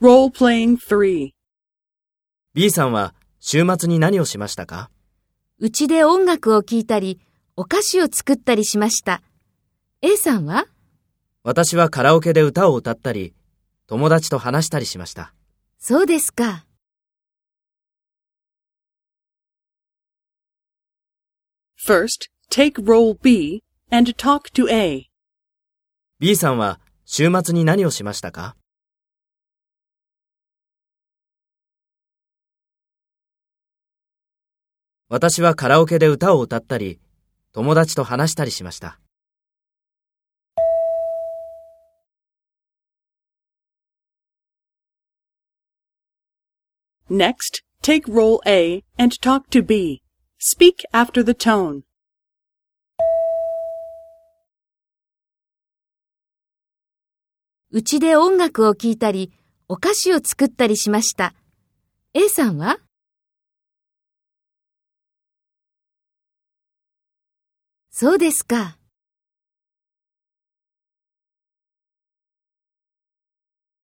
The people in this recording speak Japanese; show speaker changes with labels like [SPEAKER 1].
[SPEAKER 1] Role-playing 3.
[SPEAKER 2] B さんは週末に何をしましたか？
[SPEAKER 3] うちで音楽を聴いたり、お菓子を作ったりしました。A さんは？
[SPEAKER 2] 私はカラオケで歌を歌ったり、友達と話したりしました。
[SPEAKER 3] そうですか。
[SPEAKER 1] First, take role B and talk to A.
[SPEAKER 2] B さんは週末に何をしましたか？私はカラオケで歌を歌ったり、友達と話したりしました。
[SPEAKER 1] Next, take role A and talk to B. Speak after the tone.
[SPEAKER 3] うちで音楽を聴いたり、お菓子を作ったりしました。A さんは？そうですか。